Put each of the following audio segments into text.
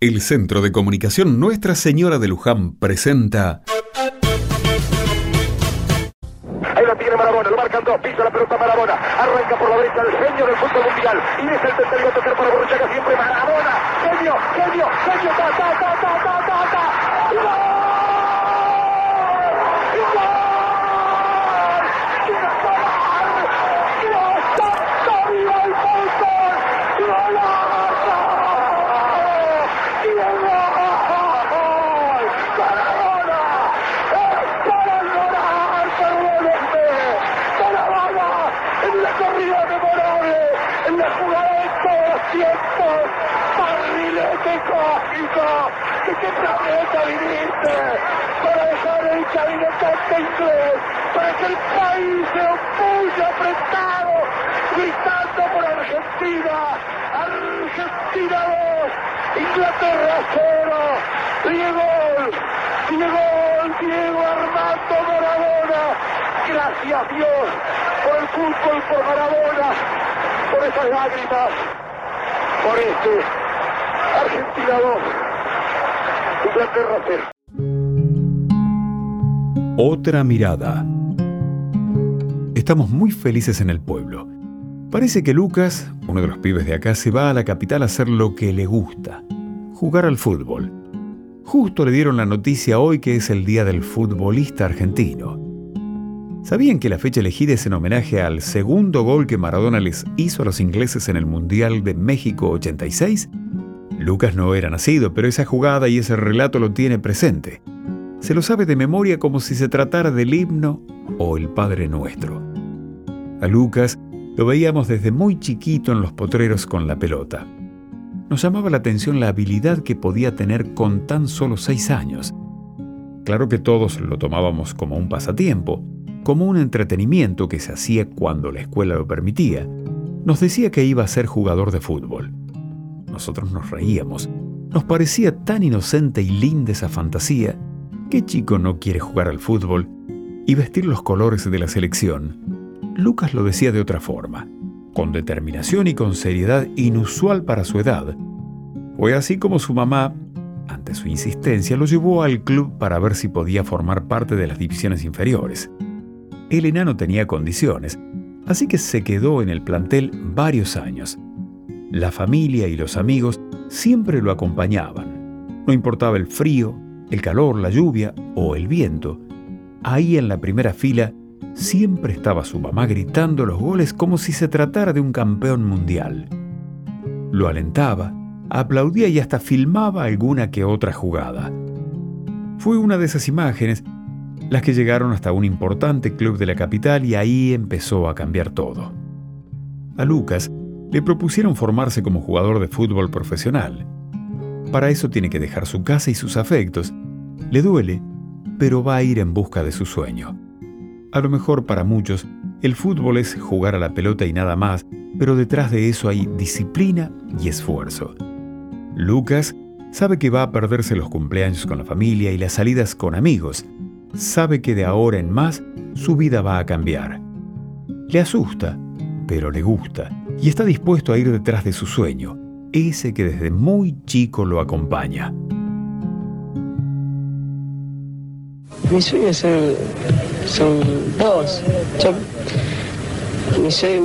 El Centro de Comunicación Nuestra Señora de Luján presenta. Ahí la tiene Marabona, lo marcan dos, pisa la pelota Marabona, arranca por la derecha el genio del fútbol mundial y es el tercero a tocar para Borruchaga siempre Marabona, genio, genio, genio, ta, ta, ta, ta, ta, ta, ta. ¿De qué planeta viniste? Para dejar el cabinetante inglés, para que el país se opulle apretado, gritando por Argentina. Argentina 2, Inglaterra 0. Diego, Diego, Diego Armando Maradona. Gracias Dios fútbol, por Maradona, por esas lágrimas, por este Argentina 2. Otra mirada. Estamos muy felices en el pueblo. Parece que Lucas, uno de los pibes de acá, se va a la capital a hacer lo que le gusta, jugar al fútbol. Justo le dieron la noticia hoy que es el Día del Futbolista Argentino. ¿Sabían que la fecha elegida es en homenaje al segundo gol que Maradona les hizo a los ingleses en el Mundial de México 86? Lucas no era nacido, pero esa jugada y ese relato lo tiene presente. Se lo sabe de memoria como si se tratara del himno o el Padre Nuestro. A Lucas lo veíamos desde muy chiquito en los potreros con la pelota. Nos llamaba la atención la habilidad que podía tener con tan solo seis años. Claro que todos lo tomábamos como un pasatiempo, como un entretenimiento que se hacía cuando la escuela lo permitía. Nos decía que iba a ser jugador de fútbol. Nosotros nos reíamos. Nos parecía tan inocente y linda esa fantasía. ¿Qué chico no quiere jugar al fútbol y vestir los colores de la selección? Lucas lo decía de otra forma, con determinación y con seriedad inusual para su edad. Fue así como su mamá, ante su insistencia, lo llevó al club para ver si podía formar parte de las divisiones inferiores. El enano tenía condiciones, así que se quedó en el plantel varios años la familia y los amigos siempre lo acompañaban. No importaba el frío, el calor, la lluvia o el viento. Ahí en la primera fila siempre estaba su mamá gritando los goles como si se tratara de un campeón mundial. Lo alentaba, aplaudía y hasta filmaba alguna que otra jugada. Fue una de esas imágenes las que llegaron hasta un importante club de la capital y ahí empezó a cambiar todo. A Lucas le propusieron formarse como jugador de fútbol profesional. Para eso tiene que dejar su casa y sus afectos. Le duele, pero va a ir en busca de su sueño. A lo mejor para muchos, el fútbol es jugar a la pelota y nada más, pero detrás de eso hay disciplina y esfuerzo. Lucas sabe que va a perderse los cumpleaños con la familia y las salidas con amigos. Sabe que de ahora en más su vida va a cambiar. Le asusta, pero le gusta y está dispuesto a ir detrás de su sueño, ese que desde muy chico lo acompaña. Mis sueños son, dos.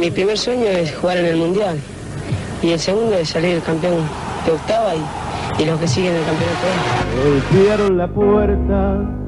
mi, primer sueño es jugar en el Mundial y el segundo es salir campeón de octava y, y los que siguen el campeonato. Golpearon la puerta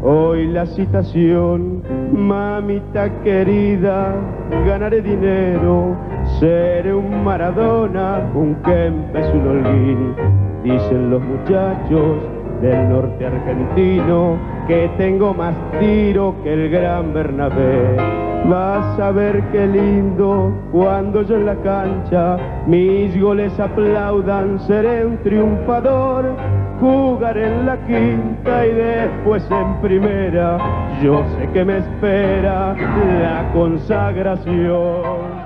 Hoy la citación, mamita querida, ganaré dinero, seré un Maradona, un Kempes, un Holguín. Dicen los muchachos del norte argentino que tengo más tiro que el gran Bernabé. Vas a ver qué lindo cuando yo en la cancha mis goles aplaudan, seré un triunfador jugar en la quinta y después en primera. Yo sé que me espera la consagración.